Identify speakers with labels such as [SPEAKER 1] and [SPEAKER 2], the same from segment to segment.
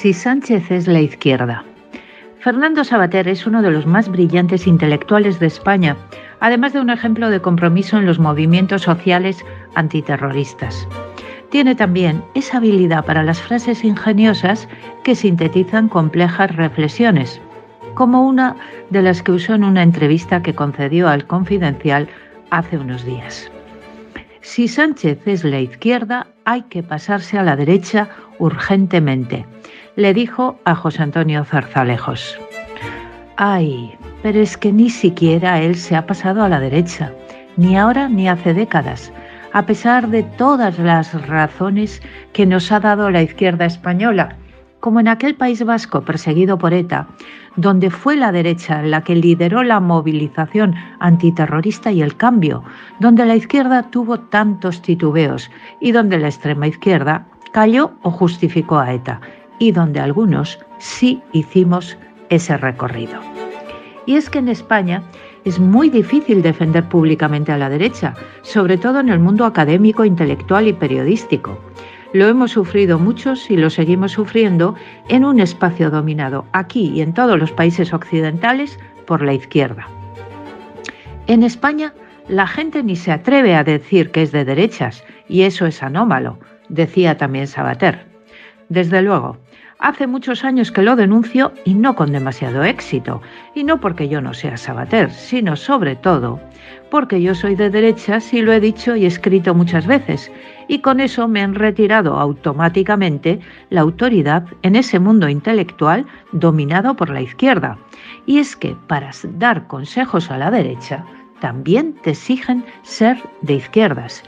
[SPEAKER 1] Si Sánchez es la izquierda. Fernando Sabater es uno de los más brillantes intelectuales de España, además de un ejemplo de compromiso en los movimientos sociales antiterroristas. Tiene también esa habilidad para las frases ingeniosas que sintetizan complejas reflexiones, como una de las que usó en una entrevista que concedió al Confidencial hace unos días. Si Sánchez es la izquierda, hay que pasarse a la derecha urgentemente, le dijo a José Antonio Zarzalejos. Ay, pero es que ni siquiera él se ha pasado a la derecha, ni ahora ni hace décadas, a pesar de todas las razones que nos ha dado la izquierda española, como en aquel País Vasco perseguido por ETA, donde fue la derecha la que lideró la movilización antiterrorista y el cambio, donde la izquierda tuvo tantos titubeos y donde la extrema izquierda cayó o justificó a ETA, y donde algunos sí hicimos ese recorrido. Y es que en España es muy difícil defender públicamente a la derecha, sobre todo en el mundo académico, intelectual y periodístico. Lo hemos sufrido muchos y lo seguimos sufriendo en un espacio dominado aquí y en todos los países occidentales por la izquierda. En España la gente ni se atreve a decir que es de derechas y eso es anómalo, decía también Sabater. Desde luego, Hace muchos años que lo denuncio y no con demasiado éxito. Y no porque yo no sea Sabater, sino sobre todo porque yo soy de derechas y lo he dicho y escrito muchas veces. Y con eso me han retirado automáticamente la autoridad en ese mundo intelectual dominado por la izquierda. Y es que para dar consejos a la derecha, también te exigen ser de izquierdas.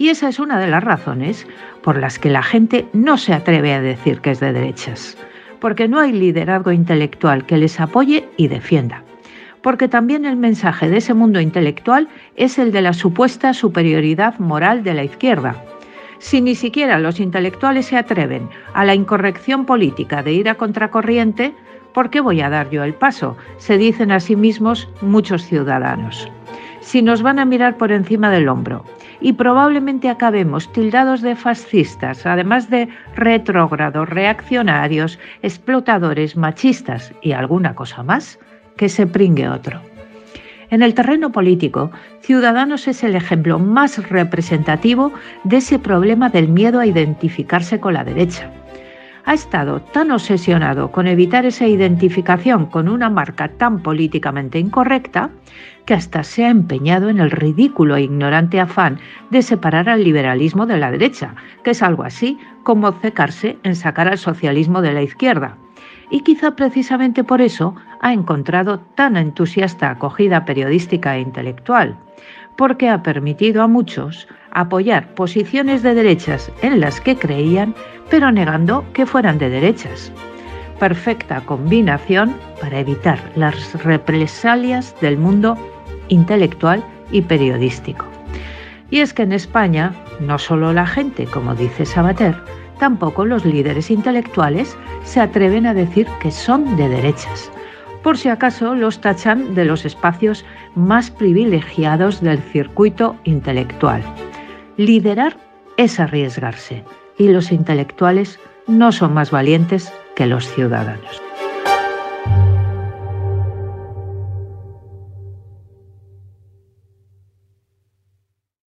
[SPEAKER 1] Y esa es una de las razones por las que la gente no se atreve a decir que es de derechas, porque no hay liderazgo intelectual que les apoye y defienda. Porque también el mensaje de ese mundo intelectual es el de la supuesta superioridad moral de la izquierda. Si ni siquiera los intelectuales se atreven a la incorrección política de ir a contracorriente, ¿por qué voy a dar yo el paso? Se dicen a sí mismos muchos ciudadanos. Si nos van a mirar por encima del hombro y probablemente acabemos tildados de fascistas, además de retrógrados, reaccionarios, explotadores, machistas y alguna cosa más, que se pringue otro. En el terreno político, Ciudadanos es el ejemplo más representativo de ese problema del miedo a identificarse con la derecha ha estado tan obsesionado con evitar esa identificación con una marca tan políticamente incorrecta que hasta se ha empeñado en el ridículo e ignorante afán de separar al liberalismo de la derecha, que es algo así como cecarse en sacar al socialismo de la izquierda. Y quizá precisamente por eso ha encontrado tan entusiasta acogida periodística e intelectual, porque ha permitido a muchos apoyar posiciones de derechas en las que creían, pero negando que fueran de derechas. Perfecta combinación para evitar las represalias del mundo intelectual y periodístico. Y es que en España, no solo la gente, como dice Sabater, tampoco los líderes intelectuales se atreven a decir que son de derechas. Por si acaso los tachan de los espacios más privilegiados del circuito intelectual. Liderar es arriesgarse y los intelectuales no son más valientes que los ciudadanos.